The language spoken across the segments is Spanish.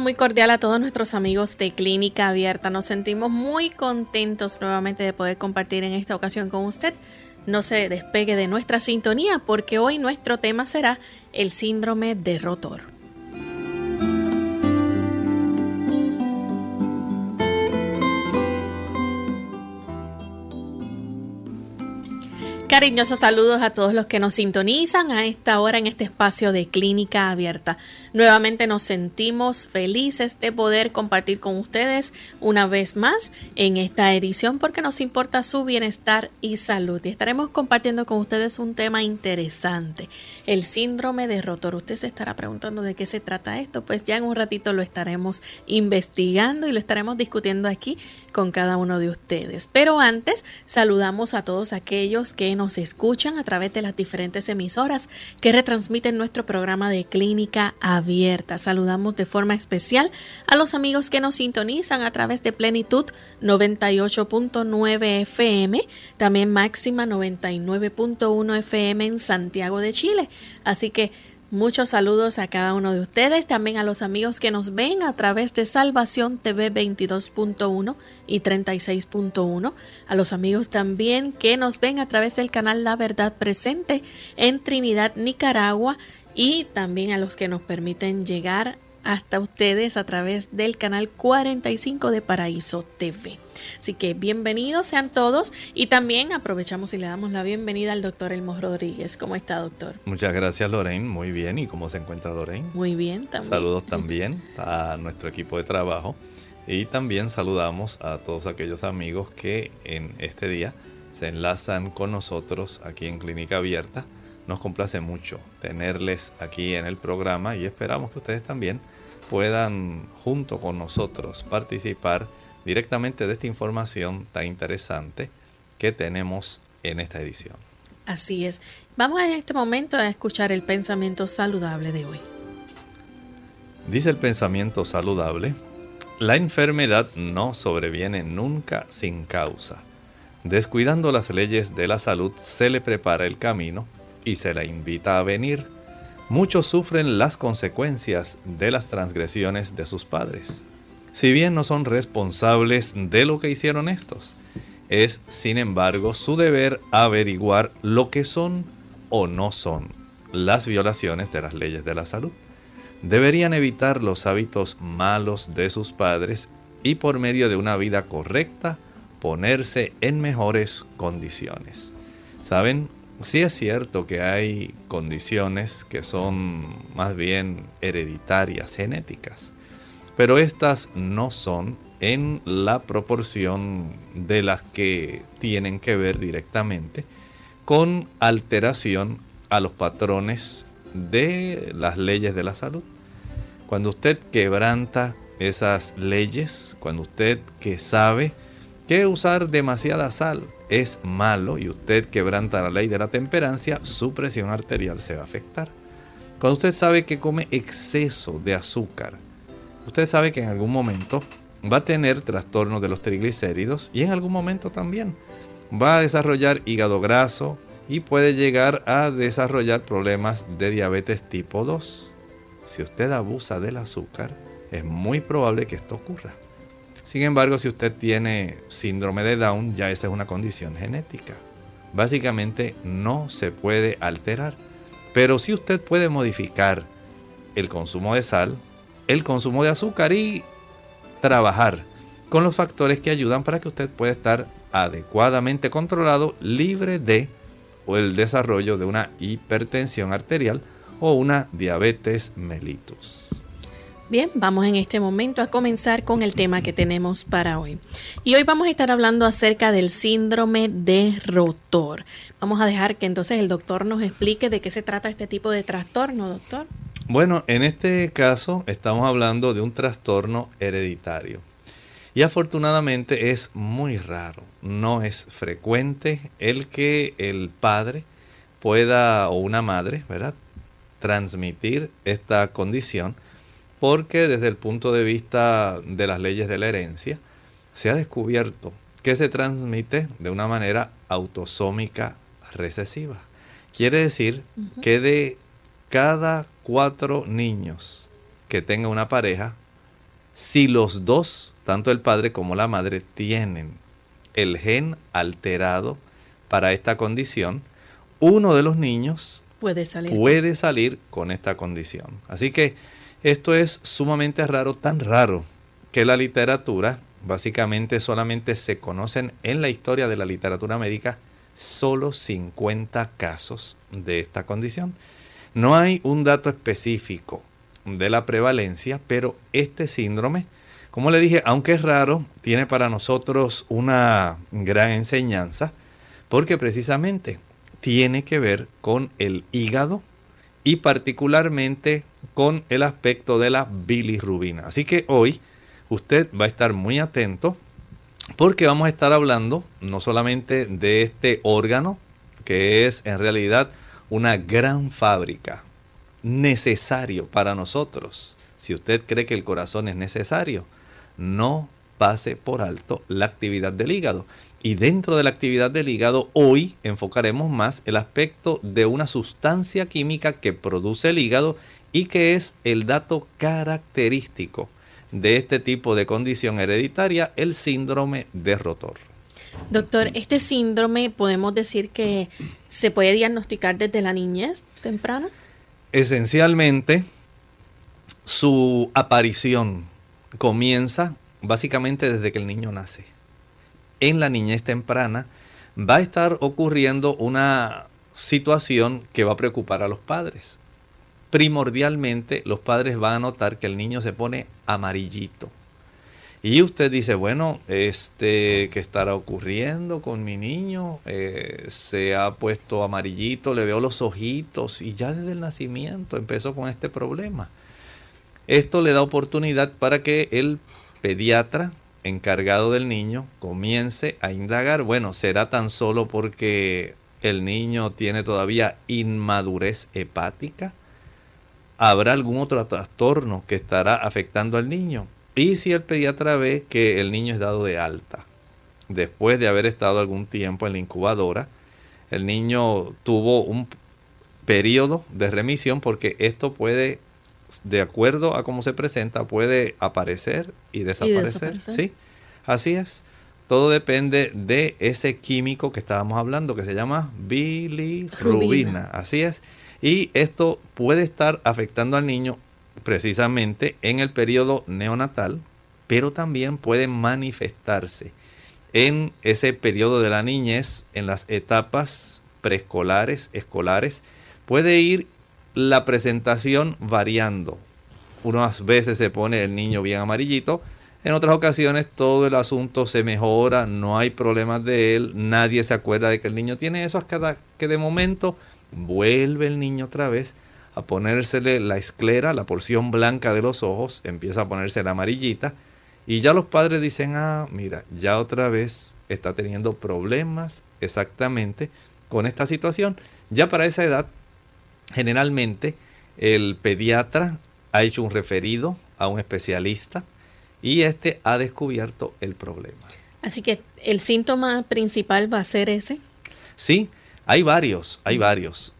Muy cordial a todos nuestros amigos de Clínica Abierta. Nos sentimos muy contentos nuevamente de poder compartir en esta ocasión con usted. No se despegue de nuestra sintonía porque hoy nuestro tema será el síndrome de rotor. Cariñosos saludos a todos los que nos sintonizan a esta hora en este espacio de clínica abierta. Nuevamente nos sentimos felices de poder compartir con ustedes una vez más en esta edición porque nos importa su bienestar y salud. Y estaremos compartiendo con ustedes un tema interesante, el síndrome de rotor. Usted se estará preguntando de qué se trata esto. Pues ya en un ratito lo estaremos investigando y lo estaremos discutiendo aquí con cada uno de ustedes. Pero antes saludamos a todos aquellos que escuchan a través de las diferentes emisoras que retransmiten nuestro programa de clínica abierta. Saludamos de forma especial a los amigos que nos sintonizan a través de Plenitud 98.9 FM, también Máxima 99.1 FM en Santiago de Chile. Así que Muchos saludos a cada uno de ustedes, también a los amigos que nos ven a través de Salvación TV 22.1 y 36.1, a los amigos también que nos ven a través del canal La Verdad Presente en Trinidad, Nicaragua y también a los que nos permiten llegar hasta ustedes a través del canal 45 de Paraíso TV. Así que bienvenidos sean todos y también aprovechamos y le damos la bienvenida al doctor Elmo Rodríguez. ¿Cómo está, doctor? Muchas gracias, Lorraine. Muy bien. ¿Y cómo se encuentra Lorraine? Muy bien también. Saludos también a nuestro equipo de trabajo y también saludamos a todos aquellos amigos que en este día se enlazan con nosotros aquí en Clínica Abierta. Nos complace mucho tenerles aquí en el programa y esperamos que ustedes también puedan junto con nosotros participar directamente de esta información tan interesante que tenemos en esta edición. Así es. Vamos en este momento a escuchar el pensamiento saludable de hoy. Dice el pensamiento saludable, la enfermedad no sobreviene nunca sin causa. Descuidando las leyes de la salud se le prepara el camino y se la invita a venir muchos sufren las consecuencias de las transgresiones de sus padres. Si bien no son responsables de lo que hicieron estos, es sin embargo su deber averiguar lo que son o no son las violaciones de las leyes de la salud. Deberían evitar los hábitos malos de sus padres y por medio de una vida correcta ponerse en mejores condiciones. Saben, Sí es cierto que hay condiciones que son más bien hereditarias, genéticas, pero estas no son en la proporción de las que tienen que ver directamente con alteración a los patrones de las leyes de la salud. Cuando usted quebranta esas leyes, cuando usted que sabe que usar demasiada sal es malo y usted quebranta la ley de la temperancia, su presión arterial se va a afectar. Cuando usted sabe que come exceso de azúcar, usted sabe que en algún momento va a tener trastornos de los triglicéridos y en algún momento también va a desarrollar hígado graso y puede llegar a desarrollar problemas de diabetes tipo 2. Si usted abusa del azúcar, es muy probable que esto ocurra. Sin embargo, si usted tiene síndrome de Down, ya esa es una condición genética. Básicamente no se puede alterar. Pero si usted puede modificar el consumo de sal, el consumo de azúcar y trabajar con los factores que ayudan para que usted pueda estar adecuadamente controlado, libre de o el desarrollo de una hipertensión arterial o una diabetes mellitus. Bien, vamos en este momento a comenzar con el tema que tenemos para hoy. Y hoy vamos a estar hablando acerca del síndrome de rotor. Vamos a dejar que entonces el doctor nos explique de qué se trata este tipo de trastorno, doctor. Bueno, en este caso estamos hablando de un trastorno hereditario. Y afortunadamente es muy raro, no es frecuente el que el padre pueda o una madre, ¿verdad? Transmitir esta condición porque desde el punto de vista de las leyes de la herencia se ha descubierto que se transmite de una manera autosómica recesiva. Quiere decir que de cada cuatro niños que tenga una pareja, si los dos, tanto el padre como la madre, tienen el gen alterado para esta condición, uno de los niños puede salir, puede salir con esta condición. Así que esto es sumamente raro, tan raro que la literatura, básicamente solamente se conocen en la historia de la literatura médica solo 50 casos de esta condición. No hay un dato específico de la prevalencia, pero este síndrome, como le dije, aunque es raro, tiene para nosotros una gran enseñanza, porque precisamente tiene que ver con el hígado y particularmente con el aspecto de la bilirrubina. Así que hoy usted va a estar muy atento porque vamos a estar hablando no solamente de este órgano, que es en realidad una gran fábrica, necesario para nosotros. Si usted cree que el corazón es necesario, no pase por alto la actividad del hígado. Y dentro de la actividad del hígado, hoy enfocaremos más el aspecto de una sustancia química que produce el hígado y que es el dato característico de este tipo de condición hereditaria, el síndrome de rotor. Doctor, este síndrome podemos decir que se puede diagnosticar desde la niñez temprana. Esencialmente, su aparición comienza básicamente desde que el niño nace. En la niñez temprana va a estar ocurriendo una situación que va a preocupar a los padres primordialmente los padres van a notar que el niño se pone amarillito. Y usted dice, bueno, este, ¿qué estará ocurriendo con mi niño? Eh, se ha puesto amarillito, le veo los ojitos y ya desde el nacimiento empezó con este problema. Esto le da oportunidad para que el pediatra encargado del niño comience a indagar, bueno, ¿será tan solo porque el niño tiene todavía inmadurez hepática? Habrá algún otro trastorno que estará afectando al niño. Y si el pediatra ve que el niño es dado de alta, después de haber estado algún tiempo en la incubadora, el niño tuvo un periodo de remisión porque esto puede, de acuerdo a cómo se presenta, puede aparecer y desaparecer. Sí, así es. Todo depende de ese químico que estábamos hablando que se llama bilirrubina. Así es. Y esto puede estar afectando al niño precisamente en el periodo neonatal, pero también puede manifestarse en ese periodo de la niñez, en las etapas preescolares, escolares, puede ir la presentación variando. Unas veces se pone el niño bien amarillito, en otras ocasiones todo el asunto se mejora, no hay problemas de él, nadie se acuerda de que el niño tiene eso hasta que de momento vuelve el niño otra vez a ponérsele la esclera, la porción blanca de los ojos, empieza a ponerse la amarillita y ya los padres dicen, ah, mira, ya otra vez está teniendo problemas exactamente con esta situación. Ya para esa edad, generalmente el pediatra ha hecho un referido a un especialista y este ha descubierto el problema. Así que el síntoma principal va a ser ese. Sí, hay varios, hay varios.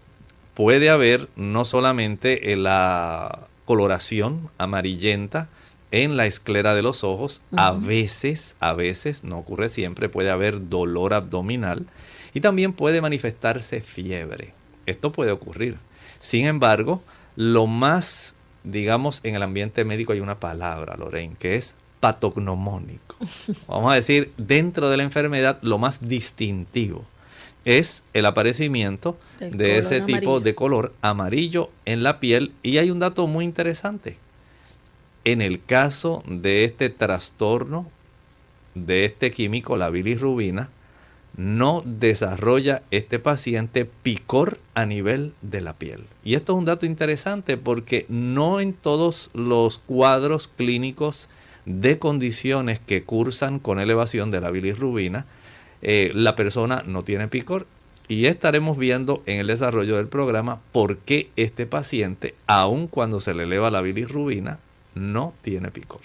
Puede haber no solamente la coloración amarillenta en la esclera de los ojos, a veces, a veces, no ocurre siempre, puede haber dolor abdominal y también puede manifestarse fiebre. Esto puede ocurrir. Sin embargo, lo más, digamos, en el ambiente médico hay una palabra, Lorraine, que es patognomónico. Vamos a decir, dentro de la enfermedad, lo más distintivo es el aparecimiento de ese tipo de color amarillo en la piel. Y hay un dato muy interesante. En el caso de este trastorno, de este químico, la bilirrubina, no desarrolla este paciente picor a nivel de la piel. Y esto es un dato interesante porque no en todos los cuadros clínicos de condiciones que cursan con elevación de la bilirrubina, eh, la persona no tiene picor. Y estaremos viendo en el desarrollo del programa por qué este paciente, aun cuando se le eleva la bilirrubina, no tiene picor.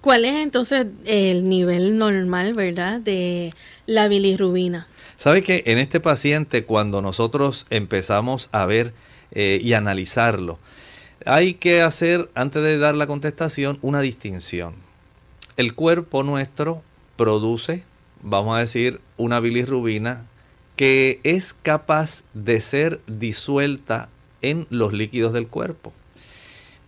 ¿Cuál es entonces el nivel normal, verdad, de la bilirrubina? Sabe que en este paciente, cuando nosotros empezamos a ver eh, y analizarlo, hay que hacer, antes de dar la contestación, una distinción. El cuerpo nuestro produce vamos a decir, una bilirrubina que es capaz de ser disuelta en los líquidos del cuerpo.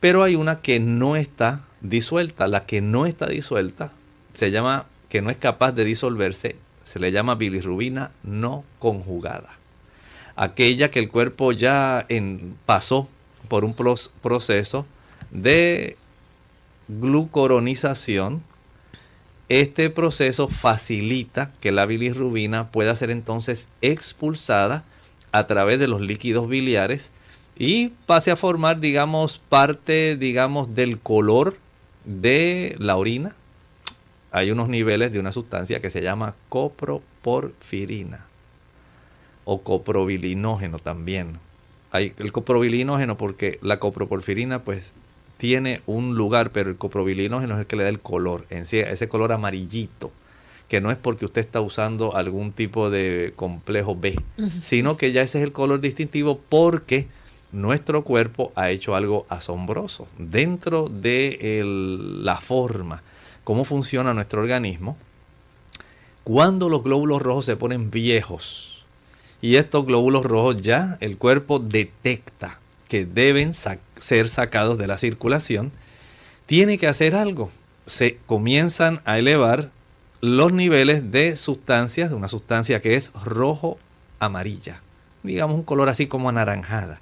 Pero hay una que no está disuelta. La que no está disuelta se llama, que no es capaz de disolverse, se le llama bilirrubina no conjugada. Aquella que el cuerpo ya en, pasó por un proceso de glucoronización este proceso facilita que la bilirrubina pueda ser entonces expulsada a través de los líquidos biliares y pase a formar, digamos, parte, digamos, del color de la orina. Hay unos niveles de una sustancia que se llama coproporfirina o coprobilinógeno también. Hay el coprobilinógeno porque la coproporfirina pues tiene un lugar, pero el coprobilinógeno es el que le da el color, en sí, ese color amarillito, que no es porque usted está usando algún tipo de complejo B, sino que ya ese es el color distintivo porque nuestro cuerpo ha hecho algo asombroso dentro de la forma, cómo funciona nuestro organismo. Cuando los glóbulos rojos se ponen viejos y estos glóbulos rojos ya el cuerpo detecta que deben ser sacados de la circulación, tiene que hacer algo. Se comienzan a elevar los niveles de sustancias, de una sustancia que es rojo amarilla, digamos un color así como anaranjada.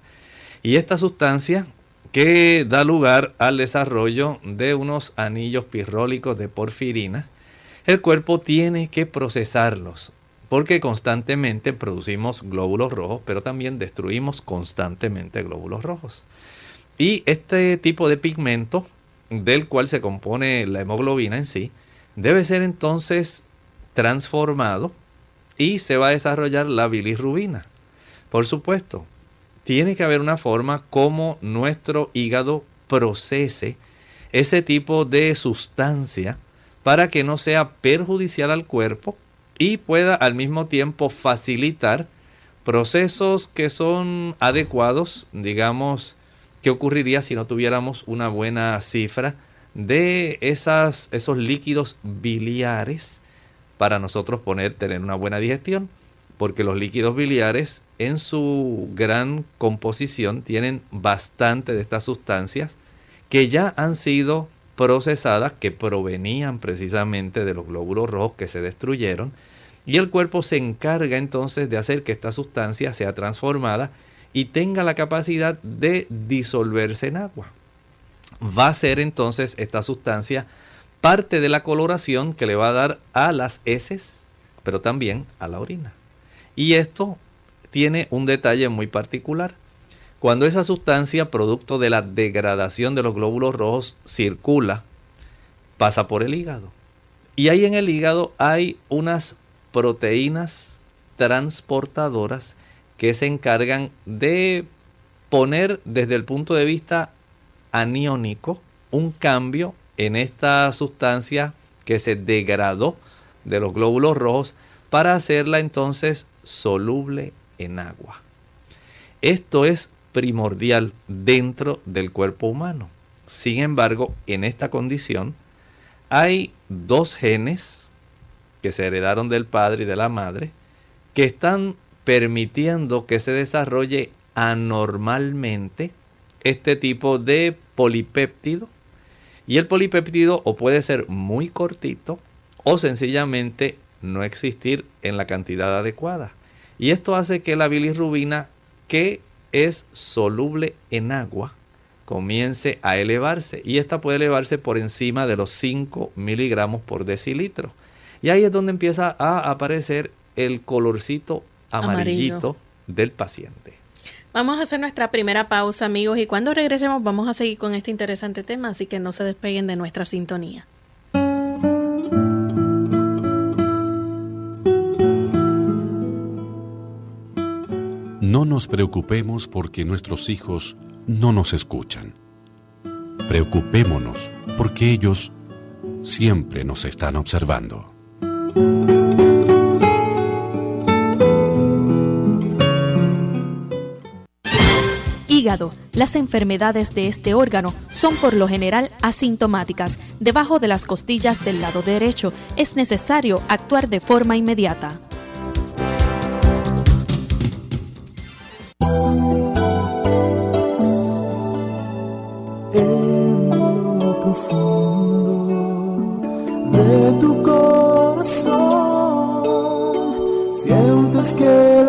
Y esta sustancia que da lugar al desarrollo de unos anillos pirrólicos de porfirina, el cuerpo tiene que procesarlos porque constantemente producimos glóbulos rojos, pero también destruimos constantemente glóbulos rojos. Y este tipo de pigmento, del cual se compone la hemoglobina en sí, debe ser entonces transformado y se va a desarrollar la bilirrubina. Por supuesto, tiene que haber una forma como nuestro hígado procese ese tipo de sustancia para que no sea perjudicial al cuerpo y pueda al mismo tiempo facilitar procesos que son adecuados, digamos, que ocurriría si no tuviéramos una buena cifra de esas, esos líquidos biliares para nosotros poner, tener una buena digestión, porque los líquidos biliares en su gran composición tienen bastante de estas sustancias que ya han sido procesadas, que provenían precisamente de los glóbulos rojos que se destruyeron y el cuerpo se encarga entonces de hacer que esta sustancia sea transformada y tenga la capacidad de disolverse en agua. Va a ser entonces esta sustancia parte de la coloración que le va a dar a las heces, pero también a la orina. Y esto tiene un detalle muy particular. Cuando esa sustancia, producto de la degradación de los glóbulos rojos, circula, pasa por el hígado. Y ahí en el hígado hay unas proteínas transportadoras que se encargan de poner desde el punto de vista aniónico un cambio en esta sustancia que se degradó de los glóbulos rojos para hacerla entonces soluble en agua. Esto es primordial dentro del cuerpo humano. Sin embargo, en esta condición hay dos genes que se heredaron del padre y de la madre que están permitiendo que se desarrolle anormalmente este tipo de polipéptido. Y el polipéptido o puede ser muy cortito o sencillamente no existir en la cantidad adecuada. Y esto hace que la bilirrubina, que es soluble en agua, comience a elevarse. Y esta puede elevarse por encima de los 5 miligramos por decilitro. Y ahí es donde empieza a aparecer el colorcito amarillito del paciente. Vamos a hacer nuestra primera pausa, amigos, y cuando regresemos vamos a seguir con este interesante tema, así que no se despeguen de nuestra sintonía. No nos preocupemos porque nuestros hijos no nos escuchan. Preocupémonos porque ellos siempre nos están observando. Las enfermedades de este órgano son por lo general asintomáticas. Debajo de las costillas del lado derecho es necesario actuar de forma inmediata. de tu corazón sientes que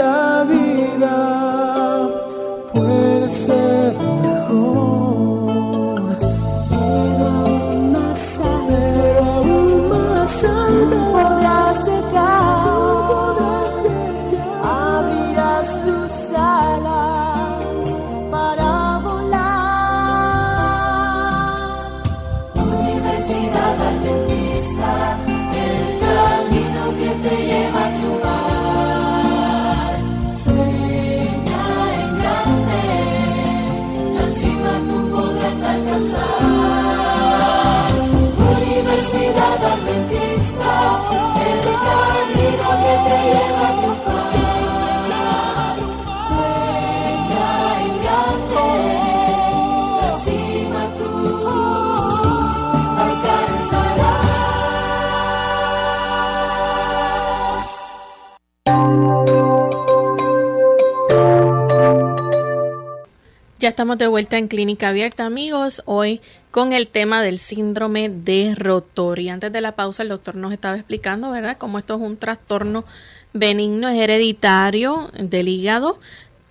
Ya estamos de vuelta en Clínica Abierta, amigos, hoy con el tema del síndrome de rotor. Y antes de la pausa, el doctor nos estaba explicando, ¿verdad?, cómo esto es un trastorno benigno, es hereditario del hígado,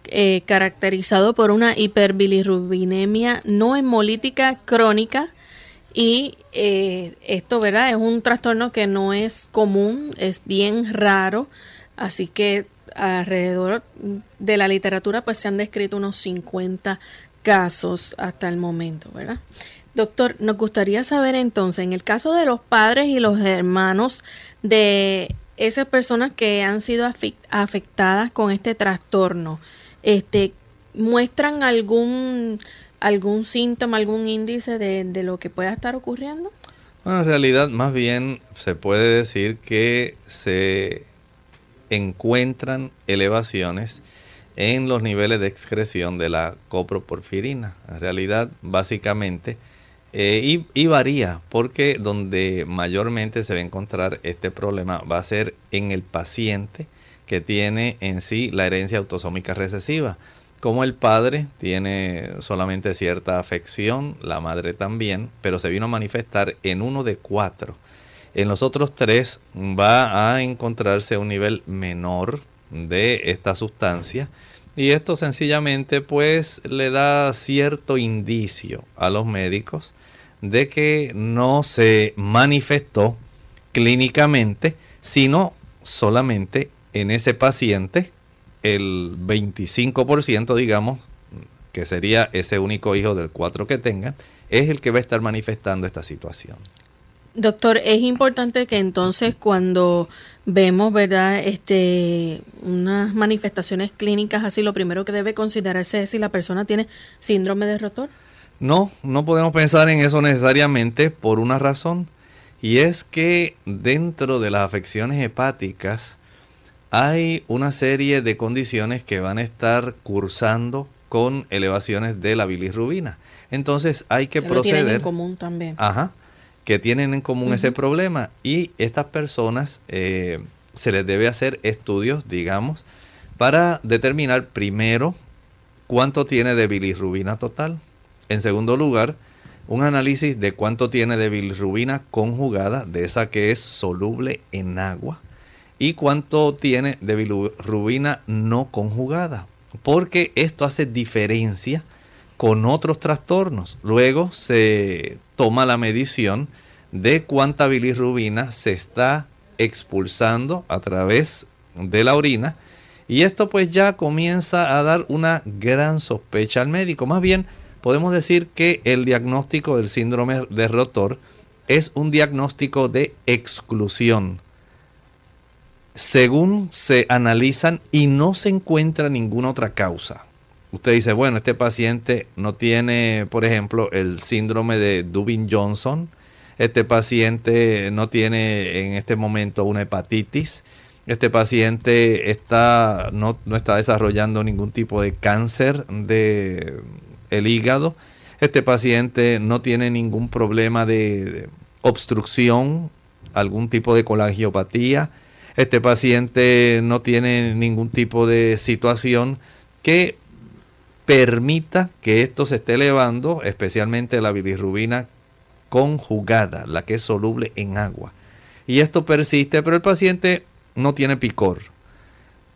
eh, caracterizado por una hiperbilirrubinemia no hemolítica crónica. Y eh, esto, ¿verdad?, es un trastorno que no es común, es bien raro. Así que alrededor de la literatura pues se han descrito unos 50 casos hasta el momento, ¿verdad? Doctor, nos gustaría saber entonces, en el caso de los padres y los hermanos de esas personas que han sido afectadas con este trastorno, este, ¿muestran algún, algún síntoma, algún índice de, de lo que pueda estar ocurriendo? Bueno, en realidad más bien se puede decir que se encuentran elevaciones en los niveles de excreción de la coproporfirina. En realidad, básicamente, eh, y, y varía, porque donde mayormente se va a encontrar este problema va a ser en el paciente que tiene en sí la herencia autosómica recesiva. Como el padre tiene solamente cierta afección, la madre también, pero se vino a manifestar en uno de cuatro. En los otros tres va a encontrarse un nivel menor de esta sustancia y esto sencillamente pues le da cierto indicio a los médicos de que no se manifestó clínicamente, sino solamente en ese paciente, el 25%, digamos, que sería ese único hijo del cuatro que tengan, es el que va a estar manifestando esta situación. Doctor, es importante que entonces cuando vemos, ¿verdad? Este, unas manifestaciones clínicas así, lo primero que debe considerarse es si la persona tiene síndrome de rotor. No, no podemos pensar en eso necesariamente por una razón, y es que dentro de las afecciones hepáticas hay una serie de condiciones que van a estar cursando con elevaciones de la bilirrubina. Entonces hay que, Que lo proceder. tienen en común también. Ajá, que tienen en común ese problema y estas personas eh, se les debe hacer estudios, digamos, para determinar primero cuánto tiene de bilirrubina total. En segundo lugar, un análisis de cuánto tiene de bilirrubina conjugada, de esa que es soluble en agua, y cuánto tiene de bilirrubina no conjugada, porque esto hace diferencia con otros trastornos. Luego se toma la medición de cuánta bilirrubina se está expulsando a través de la orina y esto pues ya comienza a dar una gran sospecha al médico. Más bien podemos decir que el diagnóstico del síndrome de rotor es un diagnóstico de exclusión. Según se analizan y no se encuentra ninguna otra causa. Usted dice, bueno, este paciente no tiene, por ejemplo, el síndrome de Dubin Johnson. Este paciente no tiene en este momento una hepatitis. Este paciente está, no, no está desarrollando ningún tipo de cáncer de el hígado. Este paciente no tiene ningún problema de, de obstrucción, algún tipo de colangiopatía. Este paciente no tiene ningún tipo de situación que permita que esto se esté elevando, especialmente la bilirrubina conjugada, la que es soluble en agua. Y esto persiste, pero el paciente no tiene picor.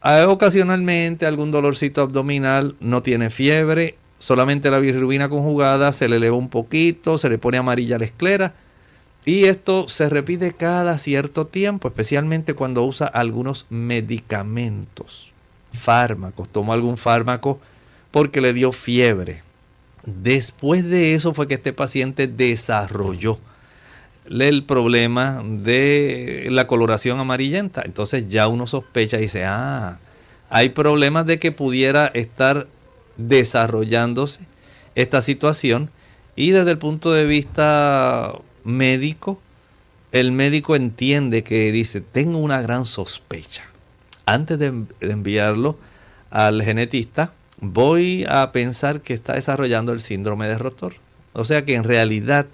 Ah, Ocasionalmente algún dolorcito abdominal, no tiene fiebre, solamente la bilirrubina conjugada se le eleva un poquito, se le pone amarilla la esclera. Y esto se repite cada cierto tiempo, especialmente cuando usa algunos medicamentos, fármacos, toma algún fármaco porque le dio fiebre. Después de eso fue que este paciente desarrolló el problema de la coloración amarillenta. Entonces ya uno sospecha y dice, ah, hay problemas de que pudiera estar desarrollándose esta situación y desde el punto de vista médico, el médico entiende que dice, tengo una gran sospecha. Antes de, enviarlo al genetista, voy a pensar que está desarrollando el síndrome de rotor. O sea que en realidad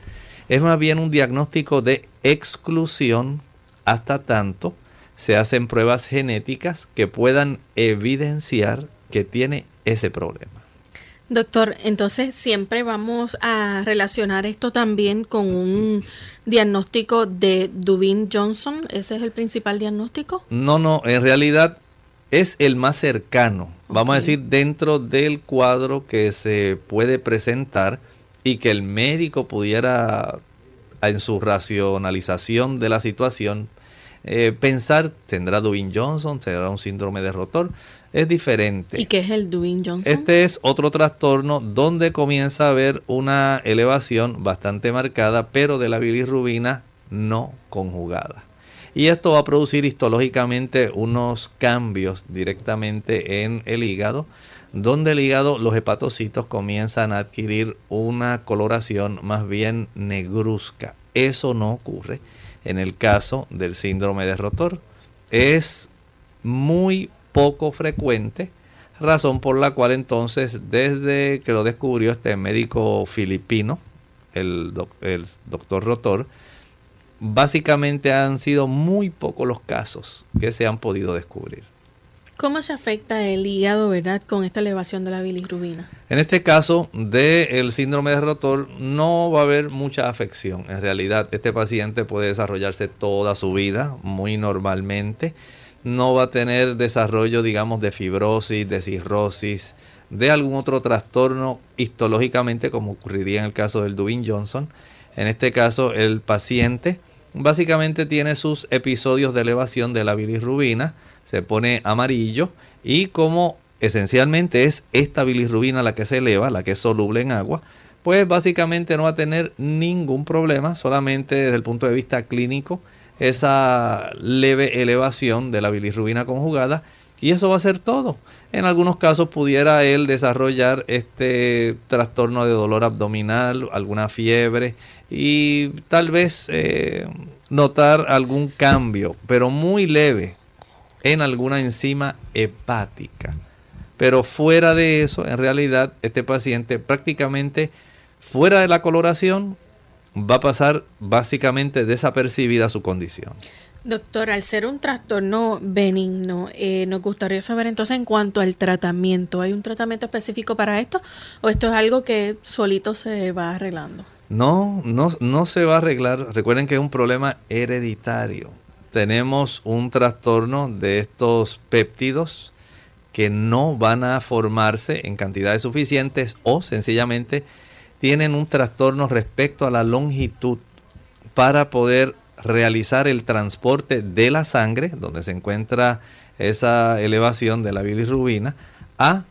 es más bien un diagnóstico de exclusión hasta tanto se hacen pruebas genéticas que puedan evidenciar que tiene ese problema. Doctor, entonces siempre vamos a relacionar esto también con un diagnóstico de Dubin Johnson. ¿Ese es el principal diagnóstico? No, no, en realidad es el más cercano, vamos a decir, dentro del cuadro que se puede presentar y que el médico pudiera, en su racionalización de la situación, eh, pensar, ¿tendrá Dubin Johnson? ¿Tendrá un síndrome de rotor? Es diferente. ¿Y qué es el Dubin Johnson? Este es otro trastorno donde comienza a haber una elevación bastante marcada, pero de la bilirrubina no conjugada. Y esto va a producir histológicamente unos cambios directamente en el hígado, donde el hígado, los hepatocitos comienzan a adquirir una coloración más bien negruzca. Eso no ocurre en el caso del síndrome de rotor. Es muy poco frecuente, razón por la cual entonces desde que lo descubrió este médico filipino, el, doc- el doctor Rotor, básicamente han sido muy pocos los casos que se han podido descubrir. ¿Cómo se afecta el hígado, verdad, con esta elevación de la bilirrubina? En este caso del síndrome de rotor no va a haber mucha afección. En realidad este paciente puede desarrollarse toda su vida muy normalmente. No va a tener desarrollo, digamos, de fibrosis, de cirrosis, de algún otro trastorno histológicamente como ocurriría en el caso del Dubin Johnson. En este caso el paciente básicamente tiene sus episodios de elevación de la bilirrubina, se pone amarillo y como esencialmente es esta bilirrubina la que se eleva, la que es soluble en agua, pues básicamente no va a tener ningún problema, solamente desde el punto de vista clínico, esa leve elevación de la bilirrubina conjugada y eso va a ser todo. En algunos casos pudiera él desarrollar este trastorno de dolor abdominal, alguna fiebre y tal vez eh, notar algún cambio, pero muy leve en alguna enzima hepática. Pero fuera de eso, en realidad, este paciente prácticamente fuera de la coloración va a pasar básicamente desapercibida su condición. Doctor, al ser un trastorno benigno, eh, nos gustaría saber entonces en cuanto al tratamiento, ¿hay un tratamiento específico para esto o esto es algo que solito se va arreglando? No, no, no se va a arreglar. Recuerden que es un problema hereditario. Tenemos un trastorno de estos péptidos que no van a formarse en cantidades suficientes o sencillamente tienen un trastorno respecto a la longitud para poder realizar el transporte de la sangre, donde se encuentra esa elevación de la bilirrubina, a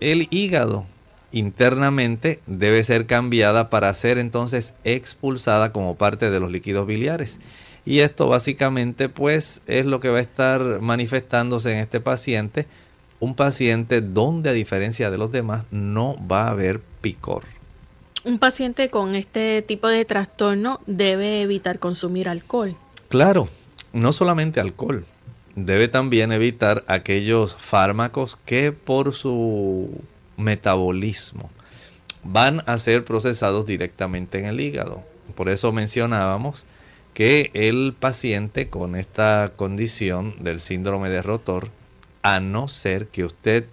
el hígado. Internamente debe ser cambiada para ser entonces expulsada como parte de los líquidos biliares. Y esto básicamente pues es lo que va a estar manifestándose en este paciente, un paciente donde a diferencia de los demás no va a haber picor. Un paciente con este tipo de trastorno debe evitar consumir alcohol. Claro, no solamente alcohol, debe también evitar aquellos fármacos que por su metabolismo van a ser procesados directamente en el hígado. Por eso mencionábamos que el paciente con esta condición del síndrome de rotor, a no ser que usted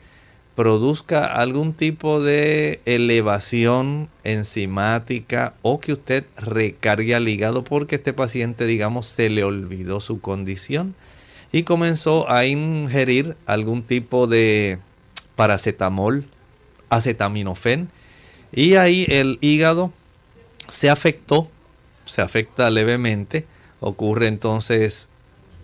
produzca algún tipo de elevación enzimática o que usted recargue al hígado porque este paciente, digamos, se le olvidó su condición y comenzó a ingerir algún tipo de paracetamol, acetaminofén y ahí el hígado se afectó, se afecta levemente, ocurre entonces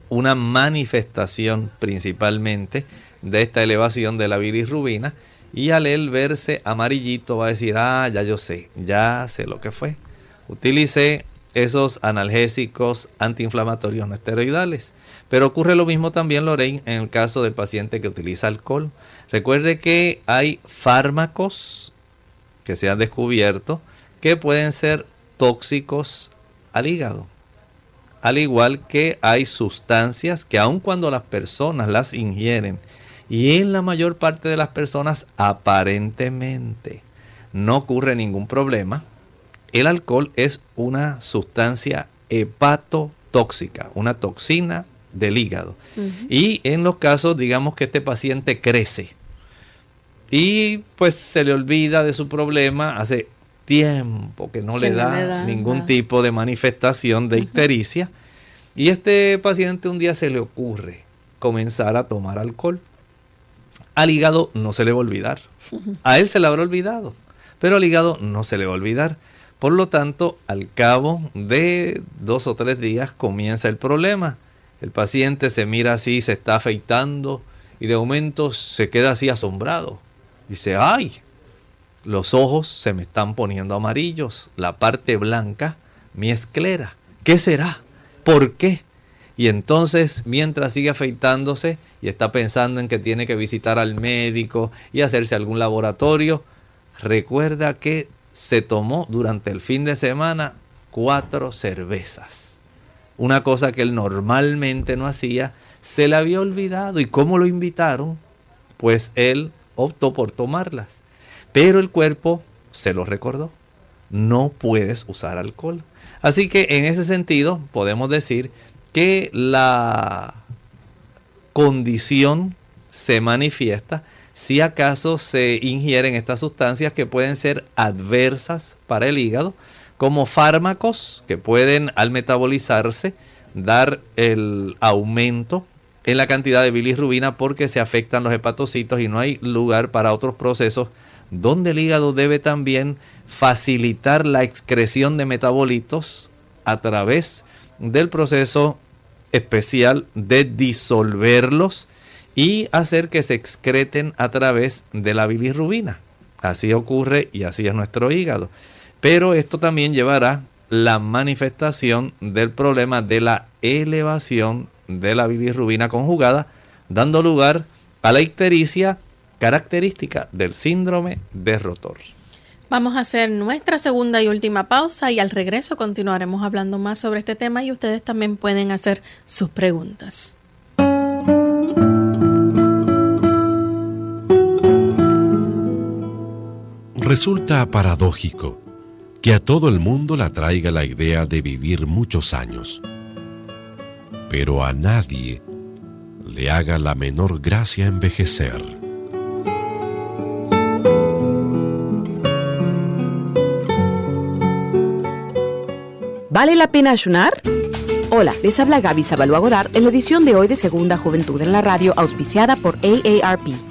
una manifestación principalmente de esta elevación de la bilirrubina y al él verse amarillito va a decir, ah, ya yo sé, ya sé lo que fue. Utilicé esos analgésicos antiinflamatorios no esteroidales. Pero ocurre lo mismo también, Lorraine, en el caso del paciente que utiliza alcohol. Recuerde que hay fármacos que se han descubierto que pueden ser tóxicos al hígado. Al igual que hay sustancias que aun cuando las personas las ingieren y en la mayor parte de las personas aparentemente no ocurre ningún problema. El alcohol es una sustancia hepatotóxica, una toxina del hígado. Y en los casos, digamos que este paciente crece y pues se le olvida de su problema hace tiempo que no, le, da ningún tipo de manifestación de ictericia. Y este paciente un día se le ocurre comenzar a tomar alcohol al hígado no se le va a olvidar. A él se le habrá olvidado, pero al hígado no se le va a olvidar. Por lo tanto, al cabo de dos o tres días comienza el problema. El paciente se mira así, se está afeitando y de momento se queda así asombrado. Dice, ay, los ojos se me están poniendo amarillos, la parte blanca, mi esclera. ¿Qué será? ¿Por qué? Y entonces, mientras sigue afeitándose y está pensando en que tiene que visitar al médico y hacerse algún laboratorio, recuerda que se tomó durante el fin de semana cuatro cervezas. Una cosa que él normalmente no hacía, se le había olvidado. ¿Y cómo lo invitaron? Pues él optó por tomarlas. Pero el cuerpo se lo recordó. No puedes usar alcohol. Así que en ese sentido podemos decir que la condición se manifiesta si acaso se ingieren estas sustancias que pueden ser adversas para el hígado, como fármacos que pueden al metabolizarse dar el aumento en la cantidad de bilirrubina porque se afectan los hepatocitos y no hay lugar para otros procesos donde el hígado debe también facilitar la excreción de metabolitos a través del proceso especial de disolverlos y hacer que se excreten a través de la bilirrubina. Así ocurre y así es nuestro hígado. pero esto también llevará la manifestación del problema de la elevación de la bilirrubina conjugada, dando lugar a la ictericia característica del síndrome de rotor. Vamos a hacer nuestra segunda y última pausa y al regreso continuaremos hablando más sobre este tema y ustedes también pueden hacer sus preguntas. Resulta paradójico que a todo el mundo le atraiga la idea de vivir muchos años, pero a nadie le haga la menor gracia envejecer. ¿Vale la pena ayunar? Hola, les habla Gaby Sabalua Godard en la edición de hoy de Segunda Juventud en la Radio, auspiciada por AARP.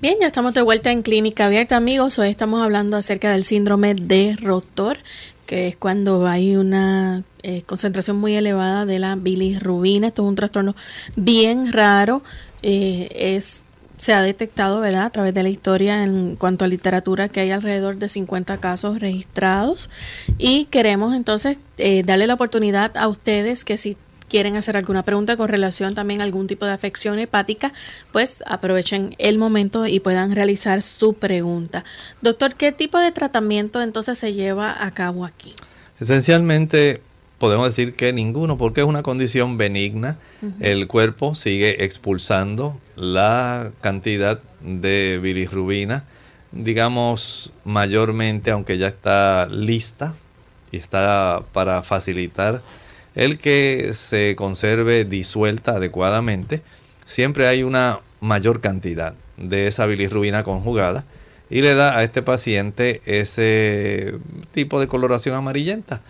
Bien, ya estamos de vuelta en Clínica Abierta, amigos. Hoy estamos hablando acerca del síndrome de rotor, que es cuando hay una eh, concentración muy elevada de la bilirrubina. Esto es un trastorno bien raro. Eh, es se ha detectado, ¿verdad?, a través de la historia en cuanto a literatura que hay alrededor de 50 casos registrados y queremos entonces eh, darle la oportunidad a ustedes que si quieren hacer alguna pregunta con relación también a algún tipo de afección hepática, pues aprovechen el momento y puedan realizar su pregunta. Doctor, ¿qué tipo de tratamiento entonces se lleva a cabo aquí? Esencialmente podemos decir que ninguno, porque es una condición benigna. El cuerpo sigue expulsando la cantidad de bilirrubina, digamos mayormente, aunque ya está lista y está para facilitar el que se conserve disuelta adecuadamente, siempre hay una mayor cantidad de esa bilirrubina conjugada y le da a este paciente ese tipo de coloración amarillenta.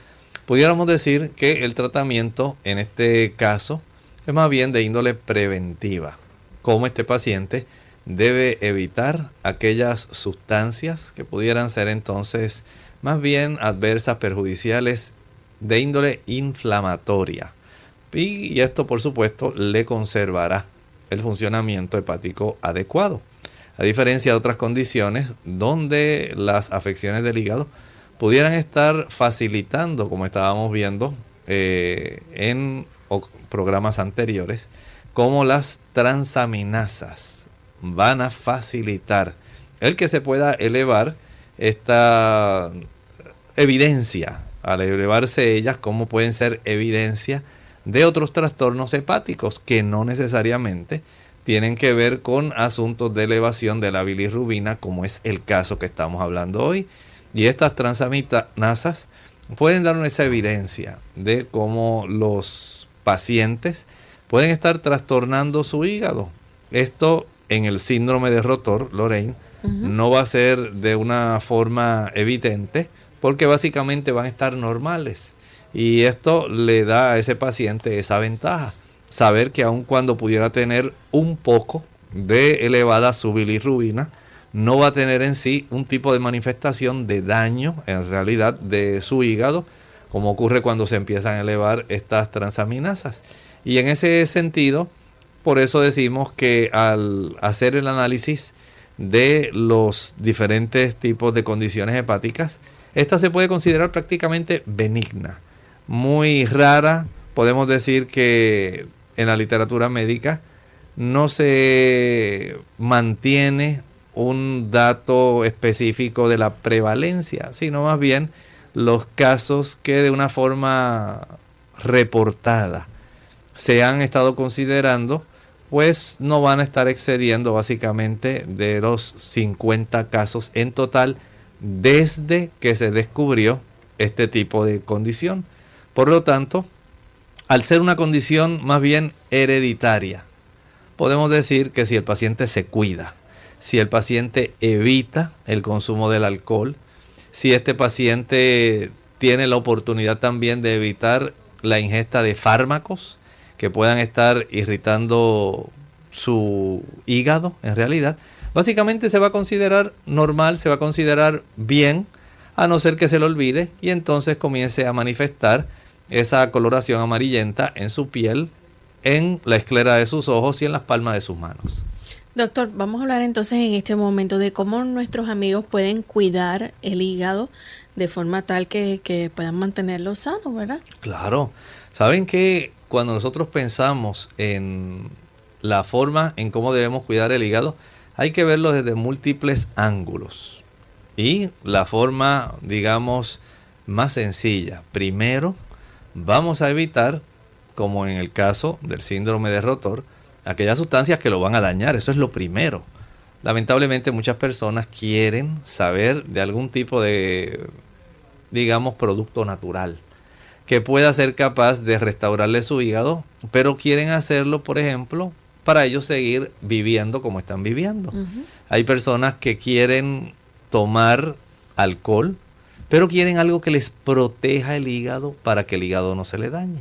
Pudiéramos decir que el tratamiento en este caso es más bien de índole preventiva, como este paciente debe evitar aquellas sustancias que pudieran ser entonces más bien adversas, perjudiciales de índole inflamatoria. Y, esto, por supuesto, le conservará el funcionamiento hepático adecuado. A diferencia de otras condiciones donde las afecciones del hígado pudieran estar facilitando, como estábamos viendo eh, en programas anteriores, como las transaminasas van a facilitar el que se pueda elevar esta evidencia al elevarse ellas, como pueden ser evidencia de otros trastornos hepáticos que no necesariamente tienen que ver con asuntos de elevación de la bilirrubina, como es el caso que estamos hablando hoy. Y estas transaminasas pueden darnos esa evidencia de cómo los pacientes pueden estar trastornando su hígado. Esto en el síndrome de rotor, Lorraine, no va a ser de una forma evidente, porque básicamente van a estar normales. Y esto le da a ese paciente esa ventaja, saber que aun cuando pudiera tener un poco de elevada su bilirrubina, no va a tener en sí un tipo de manifestación de daño en realidad de su hígado, como ocurre cuando se empiezan a elevar estas transaminasas. Y en ese sentido, por eso decimos que al hacer el análisis de los diferentes tipos de condiciones hepáticas, esta se puede considerar prácticamente benigna, muy rara. Podemos decir que en la literatura médica no se mantiene un dato específico de la prevalencia, sino más bien los casos que de una forma reportada se han estado considerando, pues no van a estar excediendo básicamente de los 50 casos en total desde que se descubrió este tipo de condición. Por lo tanto, al ser una condición más bien hereditaria, podemos decir que si el paciente se cuida, si el paciente evita el consumo del alcohol, si este paciente tiene la oportunidad también de evitar la ingesta de fármacos que puedan estar irritando su hígado en realidad, básicamente se va a considerar normal, se va a considerar bien, a no ser que se lo olvide y entonces comience a manifestar esa coloración amarillenta en su piel, en la esclera de sus ojos y en las palmas de sus manos. Doctor, vamos a hablar entonces en este momento de cómo nuestros amigos pueden cuidar el hígado de forma tal que, que puedan mantenerlo sano, ¿verdad? Claro. ¿Saben que cuando nosotros pensamos en la forma en cómo debemos cuidar el hígado, hay que verlo desde múltiples ángulos. Y la forma, digamos, más sencilla. Primero, vamos a evitar, como en el caso del síndrome de rotor, aquellas sustancias que lo van a dañar. Eso es lo primero. Lamentablemente muchas personas quieren saber de algún tipo de, digamos, producto natural que pueda ser capaz de restaurarle su hígado, pero quieren hacerlo, por ejemplo, para ellos seguir viviendo como están viviendo. Hay personas que quieren tomar alcohol, pero quieren algo que les proteja el hígado para que el hígado no se le dañe.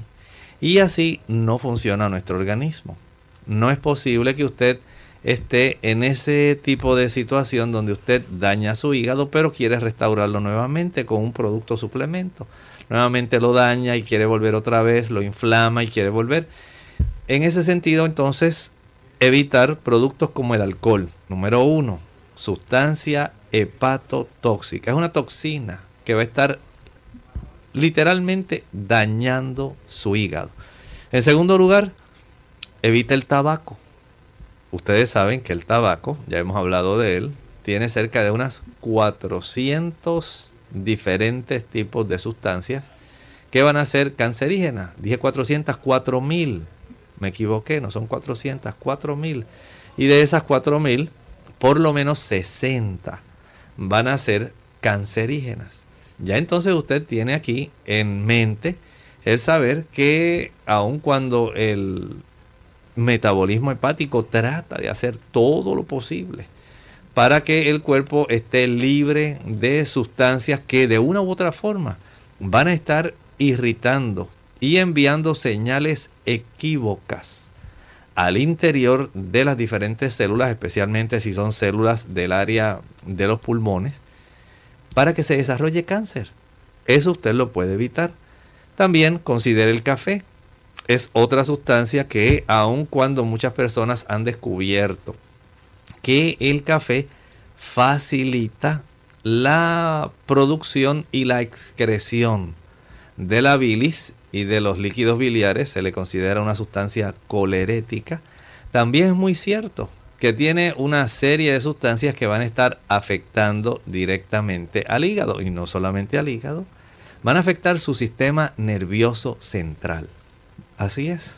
Y así no funciona nuestro organismo. No es posible que usted esté en ese tipo de situación donde usted daña su hígado, pero quiere restaurarlo nuevamente con un producto suplemento. Nuevamente lo daña y quiere volver otra vez, lo inflama y quiere volver. En ese sentido, entonces, evitar productos como el alcohol. Número uno, sustancia hepatotóxica. Es una toxina que va a estar literalmente dañando su hígado. En segundo lugar, evita el tabaco. Ustedes saben que el tabaco, ya hemos hablado de él, tiene cerca de unas 400 diferentes tipos de sustancias que van a ser cancerígenas. Dije 400, 4000. Me equivoqué, no son 400, 4000. Y de esas 4000, por lo menos 60 van a ser cancerígenas. Ya entonces usted tiene aquí en mente el saber que aun cuando el metabolismo hepático trata de hacer todo lo posible para que el cuerpo esté libre de sustancias que de una u otra forma van a estar irritando y enviando señales equívocas al interior de las diferentes células, especialmente si son células del área de los pulmones, para que se desarrolle cáncer. Eso usted lo puede evitar. También considere el café. Es otra sustancia que aun cuando muchas personas han descubierto que el café facilita la producción y la excreción de la bilis y de los líquidos biliares, se le considera una sustancia colerética. También es muy cierto que tiene una serie de sustancias que van a estar afectando directamente al hígado y no solamente al hígado, van a afectar su sistema nervioso central. Así es.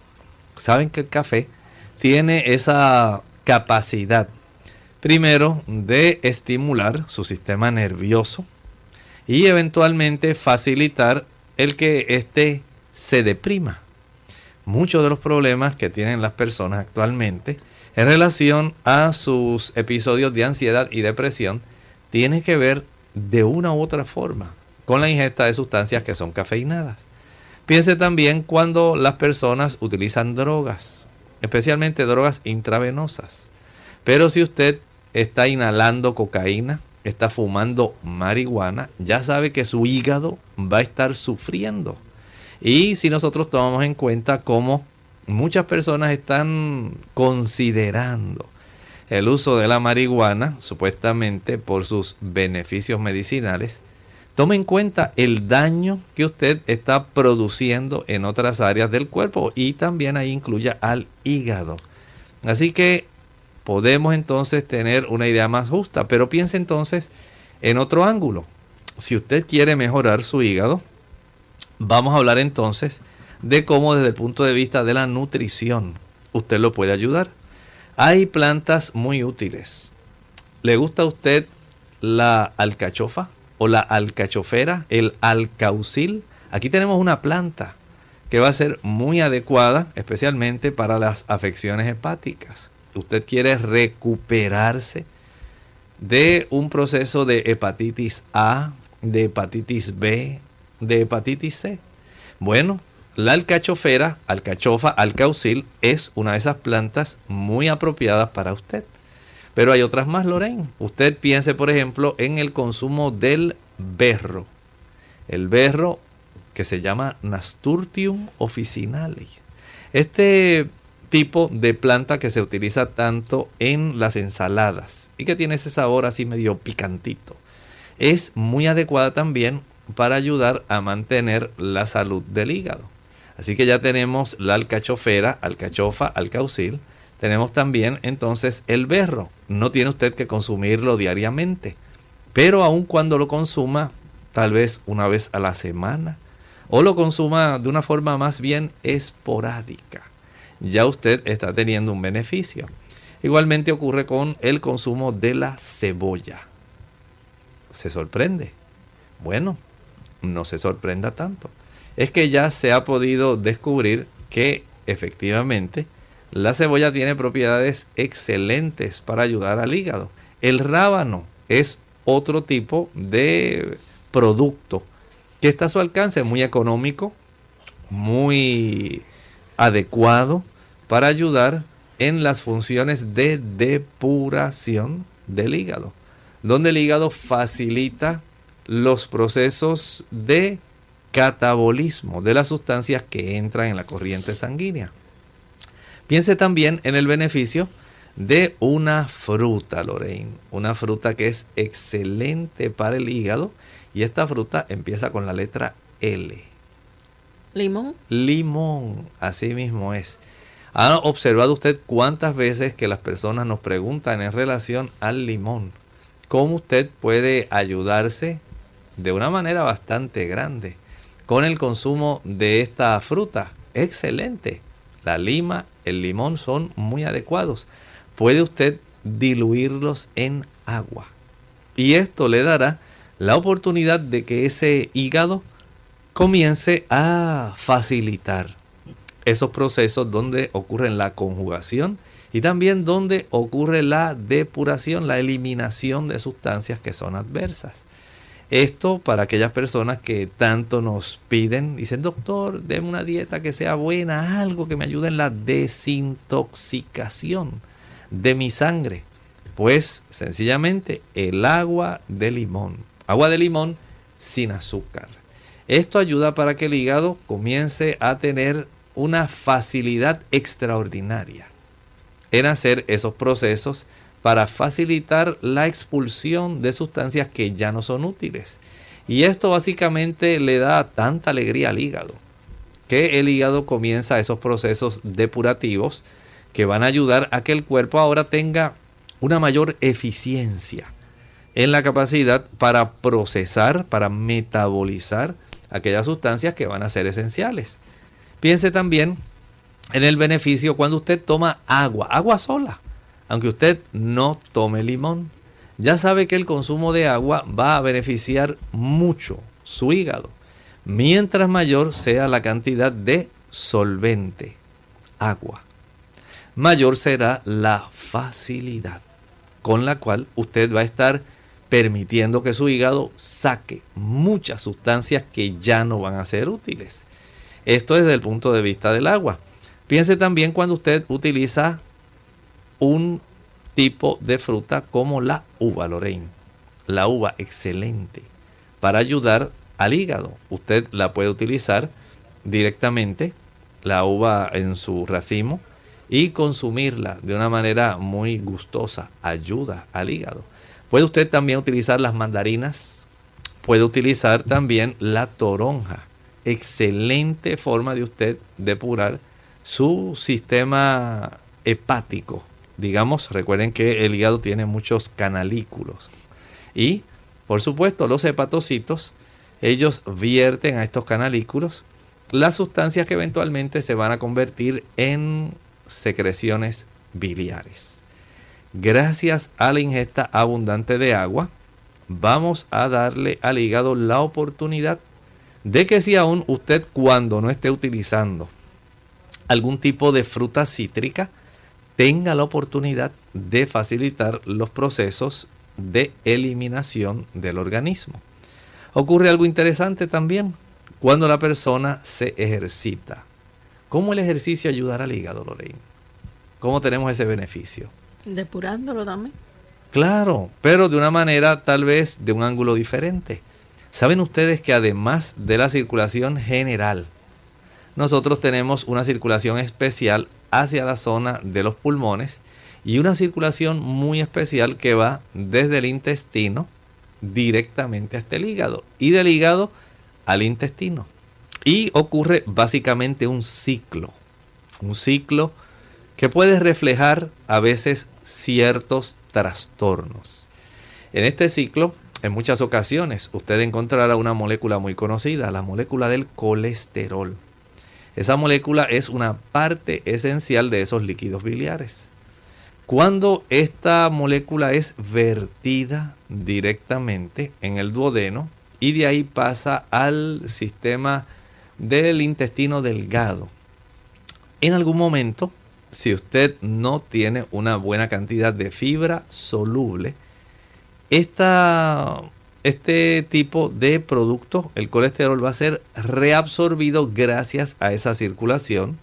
Saben que el café tiene esa capacidad Primero, de estimular su sistema nervioso y eventualmente facilitar el que éste se deprima. Muchos de los problemas que tienen las personas actualmente en relación a sus episodios de ansiedad y depresión tiene que ver de una u otra forma con la ingesta de sustancias que son cafeinadas. Piense también cuando las personas utilizan drogas, especialmente drogas intravenosas. Pero si usted está inhalando cocaína, está fumando marihuana, ya sabe que su hígado va a estar sufriendo. Y si nosotros tomamos en cuenta cómo muchas personas están considerando el uso de la marihuana, supuestamente por sus beneficios medicinales, tome en cuenta el daño que usted está produciendo en otras áreas del cuerpo y también ahí incluya al hígado. Así que podemos entonces tener una idea más justa, pero piense entonces en otro ángulo. Si usted quiere mejorar su hígado, vamos a hablar entonces de cómo desde el punto de vista de la nutrición usted lo puede ayudar. Hay plantas muy útiles. ¿Le gusta a usted la alcachofa o la alcachofera, el alcaucil? Aquí tenemos una planta que va a ser muy adecuada, especialmente para las afecciones hepáticas. Usted quiere recuperarse de un proceso de hepatitis A, de hepatitis B, de hepatitis C. Bueno, la alcachofera, alcachofa, alcaucil, es una de esas plantas muy apropiadas para usted. Pero hay otras más, Lorraine. Usted piense, por ejemplo, en el consumo del berro. El berro que se llama Nasturtium officinale. Este tipo de planta que se utiliza tanto en las ensaladas y que tiene ese sabor así medio picantito. Es muy adecuada también para ayudar a mantener la salud del hígado. Así que ya tenemos la alcachofera, alcachofa, alcaucil. Tenemos también entonces el berro. No tiene usted que consumirlo diariamente, pero aun cuando lo consuma, tal vez una vez a la semana, o lo consuma de una forma más bien esporádica, ya usted está teniendo un beneficio. Igualmente ocurre con el consumo de la cebolla. ¿Se sorprende? Bueno, no se sorprenda tanto es que ya se ha podido descubrir que efectivamente la cebolla tiene propiedades excelentes para ayudar al hígado. El rábano es otro tipo de producto que está a su alcance, muy económico, muy adecuado para ayudar en las funciones de depuración del hígado, donde el hígado facilita los procesos de catabolismo de las sustancias que entran en la corriente sanguínea. Piense también en el beneficio de una fruta, Lorraine. Una fruta que es excelente para el hígado. Y esta fruta empieza con la letra L. ¿Limón? Limón, así mismo es. ¿Ha observado usted cuántas veces que las personas nos preguntan en relación al limón? ¿Cómo usted puede ayudarse de una manera bastante grande? con el consumo de esta fruta. Excelente. La lima, el limón son muy adecuados. Puede usted diluirlos en agua. Y esto le dará la oportunidad de que ese hígado comience a facilitar esos procesos donde ocurre la conjugación y también donde ocurre la depuración, la eliminación de sustancias que son adversas. Esto para aquellas personas que tanto nos piden, dicen, doctor, déme una dieta que sea buena, algo que me ayude en la desintoxicación de mi sangre. Pues sencillamente el agua de limón. Agua de limón sin azúcar. Esto ayuda para que el hígado comience a tener una facilidad extraordinaria en hacer esos procesos para facilitar la expulsión de sustancias que ya no son útiles. Y esto básicamente le da tanta alegría al hígado, que el hígado comienza esos procesos depurativos que van a ayudar a que el cuerpo ahora tenga una mayor eficiencia en la capacidad para procesar, para metabolizar aquellas sustancias que van a ser esenciales. Piense también en el beneficio cuando usted toma agua, agua sola aunque usted no tome limón. Ya sabe que el consumo de agua va a beneficiar mucho su hígado, mientras mayor sea la cantidad de solvente, agua. Mayor será la facilidad con la cual usted va a estar permitiendo que su hígado saque muchas sustancias que ya no van a ser útiles. Esto desde el punto de vista del agua. Piense también cuando usted utiliza un tipo de fruta como la uva, Lorraine. La uva, excelente. Para ayudar al hígado. Usted la puede utilizar directamente la uva en su racimo y consumirla de una manera muy gustosa ayuda al hígado. Puede usted también utilizar las mandarinas, puede utilizar también la toronja. Excelente forma de usted depurar su sistema hepático. Digamos, recuerden que el hígado tiene muchos canalículos. Y, por supuesto, los hepatocitos, ellos vierten a estos canalículos las sustancias que eventualmente se van a convertir en secreciones biliares. Gracias a la ingesta abundante de agua, vamos a darle al hígado la oportunidad de que si aún usted cuando no esté utilizando algún tipo de fruta cítrica, tenga la oportunidad de facilitar los procesos de eliminación del organismo. Ocurre algo interesante también cuando la persona se ejercita. ¿Cómo el ejercicio ayudará al hígado, Lorraine? ¿Cómo tenemos ese beneficio? Depurándolo también. Claro, pero de una manera tal vez de un ángulo diferente. ¿Saben ustedes que además de la circulación general, nosotros tenemos una circulación especial hacia la zona de los pulmones y una circulación muy especial que va desde el intestino directamente hasta el hígado y del hígado al intestino. Y ocurre básicamente un ciclo, un ciclo que puede reflejar a veces ciertos trastornos. En este ciclo, en muchas ocasiones, usted encontrará una molécula muy conocida, la molécula del colesterol. Esa molécula es una parte esencial de esos líquidos biliares. Cuando esta molécula es vertida directamente en el duodeno y de ahí pasa al sistema del intestino delgado, en algún momento, si usted no tiene una buena cantidad de fibra soluble, esta este tipo de producto, el colesterol, va a ser reabsorbido gracias a esa circulación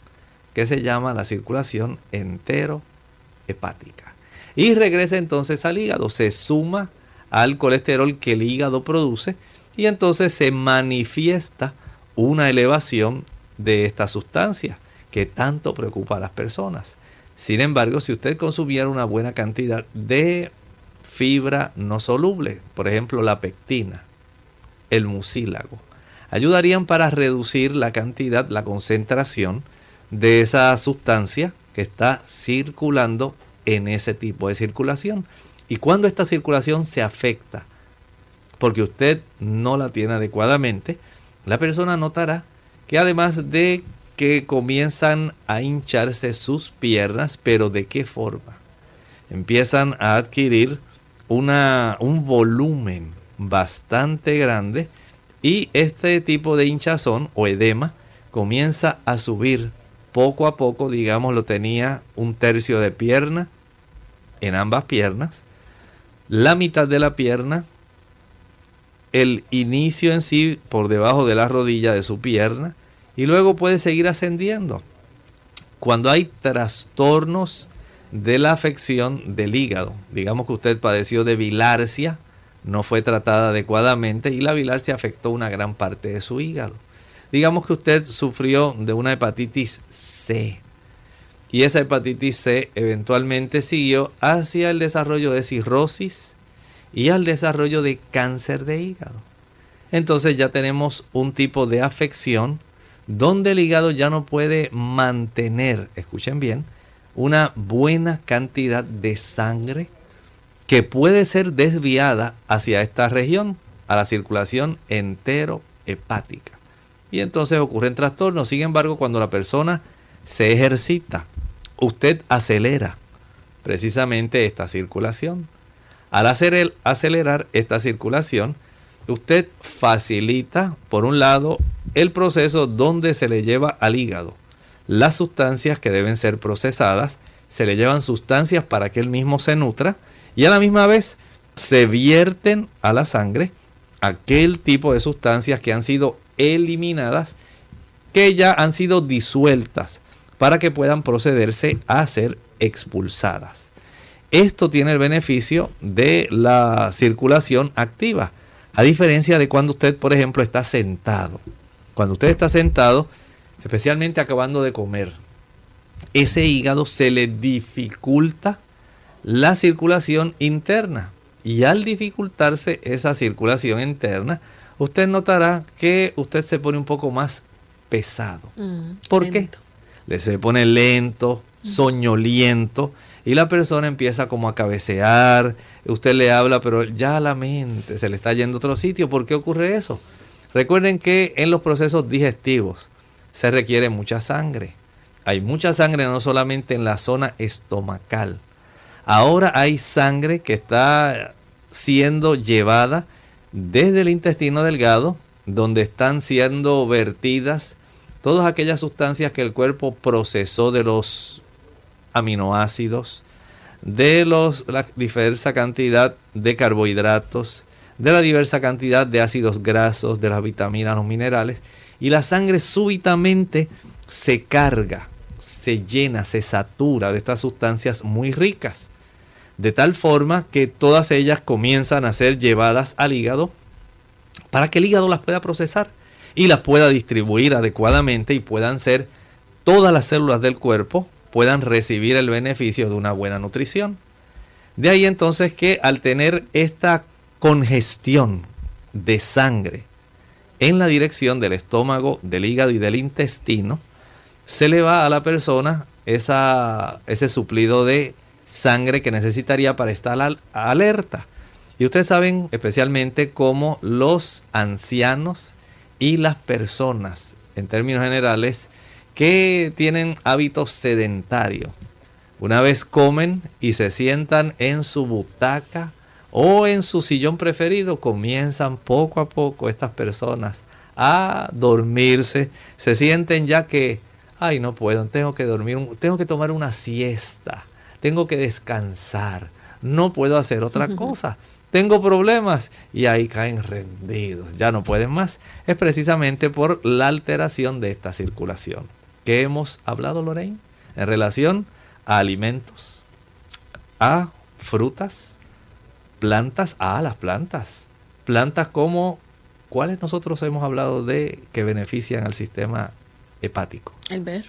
que se llama la circulación enterohepática. Y regresa entonces al hígado, se suma al colesterol que el hígado produce y entonces se manifiesta una elevación de esta sustancia que tanto preocupa a las personas. Sin embargo, si usted consumiera una buena cantidad de fibra no soluble, por ejemplo la pectina, el mucílago, ayudarían para reducir la cantidad, la concentración de esa sustancia que está circulando en ese tipo de circulación. Y cuando esta circulación se afecta, porque usted no la tiene adecuadamente, la persona notará que además de que comienzan a hincharse sus piernas, pero ¿de qué forma? Empiezan a adquirir una, un volumen bastante grande y este tipo de hinchazón o edema comienza a subir poco a poco, digamos, lo tenía un tercio de pierna en ambas piernas, la mitad de la pierna, el inicio en sí por debajo de la rodilla de su pierna y luego puede seguir ascendiendo. Cuando hay trastornos de la afección del hígado. Digamos que usted padeció de bilarcia, no fue tratada adecuadamente y la bilarcia afectó una gran parte de su hígado. Digamos que usted sufrió de una hepatitis C y esa hepatitis C eventualmente siguió hacia el desarrollo de cirrosis y al desarrollo de cáncer de hígado. Entonces ya tenemos un tipo de afección donde el hígado ya no puede mantener, escuchen bien, una buena cantidad de sangre que puede ser desviada hacia esta región, a la circulación enterohepática. Y entonces ocurren trastornos. Sin embargo, cuando la persona se ejercita, usted acelera precisamente esta circulación. Al hacer el, acelerar esta circulación, usted facilita, por un lado, el proceso donde se le lleva al hígado las sustancias que deben ser procesadas, se le llevan sustancias para que él mismo se nutra y a la misma vez se vierten a la sangre aquel tipo de sustancias que han sido eliminadas, que ya han sido disueltas para que puedan procederse a ser expulsadas. Esto tiene el beneficio de la circulación activa, a diferencia de cuando usted, por ejemplo, está sentado. Cuando usted está sentado, especialmente acabando de comer, ese hígado se le dificulta la circulación interna. Y al dificultarse esa circulación interna, usted notará que usted se pone un poco más pesado. Mm, ¿Por lento. qué? Le se pone lento, soñoliento y la persona empieza como a cabecear. Usted le habla, pero ya la mente se le está yendo a otro sitio. ¿Por qué ocurre eso? Recuerden que en los procesos digestivos se requiere mucha sangre. Hay mucha sangre no solamente en la zona estomacal. Ahora hay sangre que está siendo llevada desde el intestino delgado, donde están siendo vertidas todas aquellas sustancias que el cuerpo procesó de los aminoácidos, de los, la diversa cantidad de carbohidratos, de la diversa cantidad de ácidos grasos, de las vitaminas, los minerales, y la sangre súbitamente se carga, se llena, se satura de estas sustancias muy ricas, de tal forma que todas ellas comienzan a ser llevadas al hígado para que el hígado las pueda procesar y las pueda distribuir adecuadamente y puedan ser todas las células del cuerpo puedan recibir el beneficio de una buena nutrición. De ahí entonces que al tener esta congestión de sangre en la dirección del estómago, del hígado y del intestino, se le va a la persona ese suplido de sangre que necesitaría para estar al- alerta. Y ustedes saben especialmente cómo los ancianos y las personas, en términos generales, que tienen hábitos sedentarios, una vez comen y se sientan en su butaca o en su sillón preferido, comienzan poco a poco estas personas a dormirse, se sienten ya que, ay, no puedo, tengo que dormir, tengo que tomar una siesta, tengo que descansar, no puedo hacer otra cosa. Tengo problemas y ahí caen rendidos, ya no pueden más. Es precisamente por la alteración de esta circulación. ¿Qué hemos hablado, Lorraine? En relación a alimentos, a frutas, plantas, a las plantas. Plantas como, ¿cuáles nosotros hemos hablado de que benefician al sistema hepático? El ver.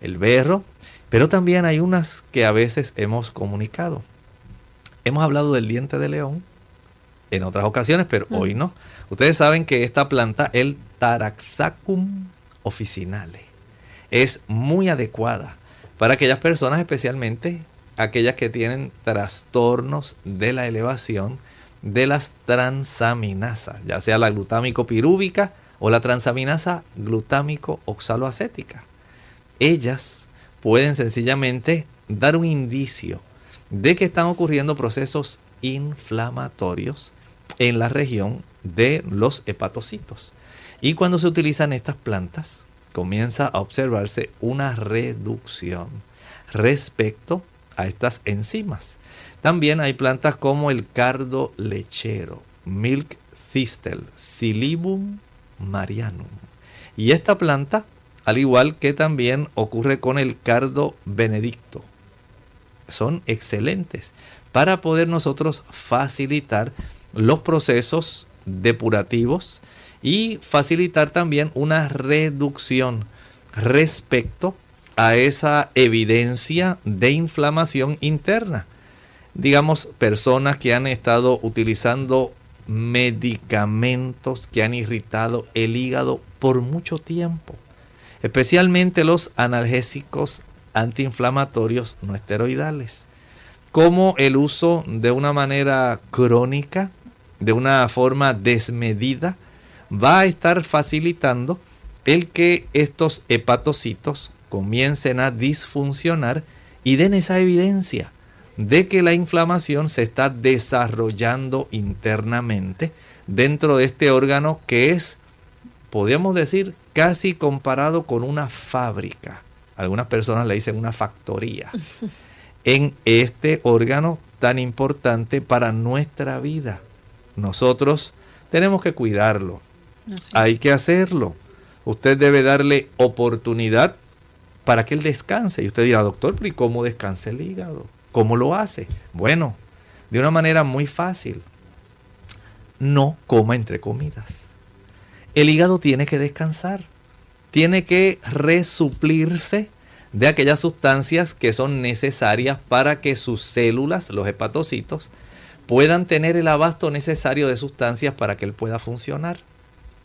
el berro, pero también hay unas que a veces hemos comunicado. Hemos hablado del diente de león en otras ocasiones, pero hoy no. Ustedes saben que esta planta, el Taraxacum officinale, es muy adecuada para aquellas personas, especialmente aquellas que tienen trastornos de la elevación de las transaminasas, ya sea la glutámico pirúvica o la transaminasa glutámico oxaloacética ellas pueden sencillamente dar un indicio de que están ocurriendo procesos inflamatorios en la región de los hepatocitos. Y cuando se utilizan estas plantas, comienza a observarse una reducción respecto a estas enzimas. También hay plantas como el cardo lechero, milk thistle, silibum marianum. Y esta planta al igual que también ocurre con el cardo benedicto. Son excelentes para poder nosotros facilitar los procesos depurativos y facilitar también una reducción respecto a esa evidencia de inflamación interna. Digamos, personas que han estado utilizando medicamentos que han irritado el hígado por mucho tiempo especialmente los analgésicos antiinflamatorios no esteroidales, como el uso de una manera crónica, de una forma desmedida, va a estar facilitando el que estos hepatocitos comiencen a disfuncionar y den esa evidencia de que la inflamación se está desarrollando internamente dentro de este órgano que es, podríamos decir, casi comparado con una fábrica. Algunas personas le dicen una factoría. En este órgano tan importante para nuestra vida. Nosotros tenemos que cuidarlo. Hay que hacerlo. Usted debe darle oportunidad para que él descanse. Y usted dirá, doctor, ¿pero ¿y cómo descansa el hígado? ¿Cómo lo hace? Bueno, de una manera muy fácil. No coma entre comidas. El hígado tiene que descansar. tiene que resuplirse de aquellas sustancias que son necesarias para que sus células, los hepatocitos, puedan tener el abasto necesario de sustancias para que él pueda funcionar.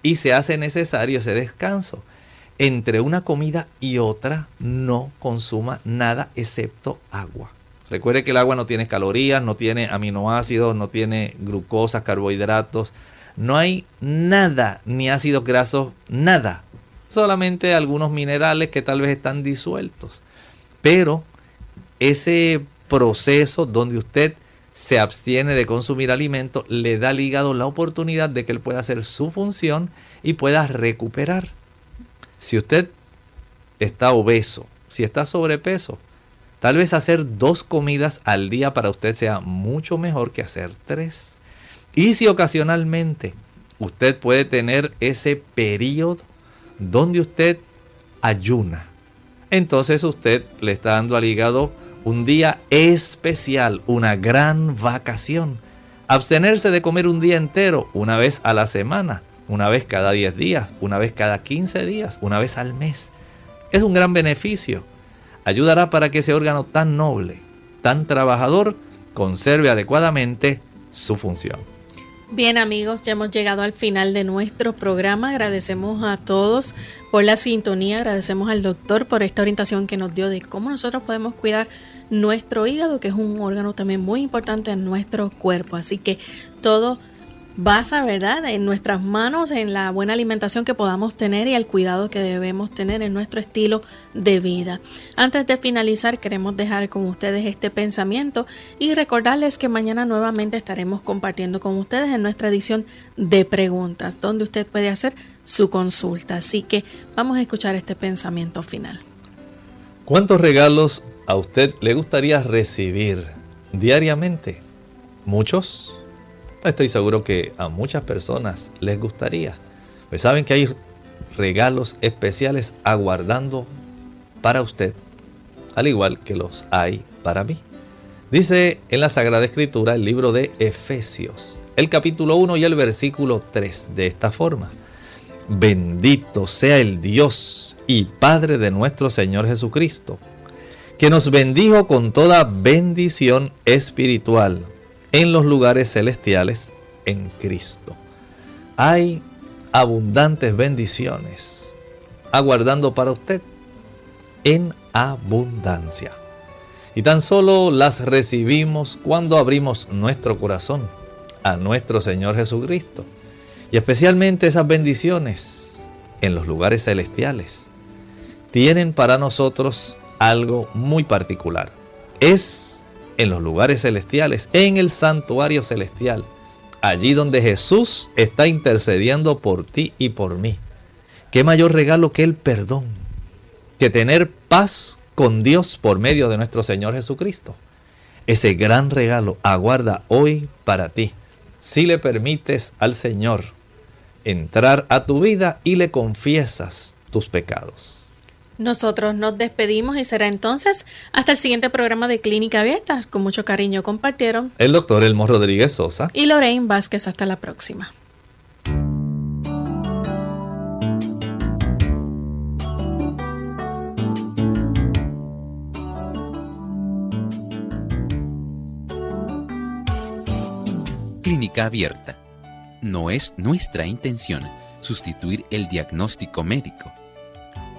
Y se hace necesario ese descanso. Entre una comida y otra no consuma nada excepto agua. Recuerde que el agua no tiene calorías, no tiene aminoácidos, no tiene glucosa, carbohidratos. No hay nada, ni ácidos grasos, nada. Solamente algunos minerales que tal vez están disueltos. Pero ese proceso donde usted se abstiene de consumir alimentos le da al hígado la oportunidad de que él pueda hacer su función y pueda recuperar. Si usted está obeso, si está sobrepeso, Tal vez hacer dos comidas al día para usted sea mucho mejor que hacer tres. Y si ocasionalmente usted puede tener ese periodo donde usted ayuna, entonces usted le está dando al hígado un día especial, una gran vacación. Abstenerse de comer un día entero, una vez a la semana, una vez cada 10 días, una vez cada 15 días, una vez al mes. Es un gran beneficio ayudará para que ese órgano tan noble, tan trabajador, conserve adecuadamente su función. Bien amigos, ya hemos llegado al final de nuestro programa. Agradecemos a todos por la sintonía, agradecemos al doctor por esta orientación que nos dio de cómo nosotros podemos cuidar nuestro hígado, que es un órgano también muy importante en nuestro cuerpo. Así que todo basa, ¿verdad?, en nuestras manos, en la buena alimentación que podamos tener y el cuidado que debemos tener en nuestro estilo de vida. Antes de finalizar, queremos dejar con ustedes este pensamiento y recordarles que mañana nuevamente estaremos compartiendo con ustedes en nuestra edición de preguntas, donde usted puede hacer su consulta. Así que vamos a escuchar este pensamiento final. ¿Cuántos regalos a usted le gustaría recibir diariamente? ¿Muchos? Estoy seguro que a muchas personas les gustaría. Pues saben que hay regalos especiales aguardando para usted, al igual que los hay para mí. Dice en la Sagrada Escritura el libro de Efesios, el capítulo 1 y el versículo 3, de esta forma. Bendito sea el Dios y Padre de nuestro Señor Jesucristo, que nos bendijo con toda bendición espiritual en los lugares celestiales en Cristo. Hay abundantes bendiciones aguardando para usted en abundancia. Y tan solo las recibimos cuando abrimos nuestro corazón a nuestro Señor Jesucristo. Y especialmente esas bendiciones en los lugares celestiales tienen para nosotros algo muy particular. Es en los lugares celestiales, en el santuario celestial, allí donde Jesús está intercediendo por ti y por mí. ¿Qué mayor regalo que el perdón? Que tener paz con Dios por medio de nuestro Señor Jesucristo. Ese gran regalo aguarda hoy para ti, si le permites al Señor entrar a tu vida y le confiesas tus pecados. Nosotros nos despedimos y será entonces hasta el siguiente programa de Clínica Abierta. Con mucho cariño compartieron el doctor Elmo Rodríguez Sosa y Lorraine Vázquez. Hasta la próxima. Clínica Abierta. No es nuestra intención sustituir el diagnóstico médico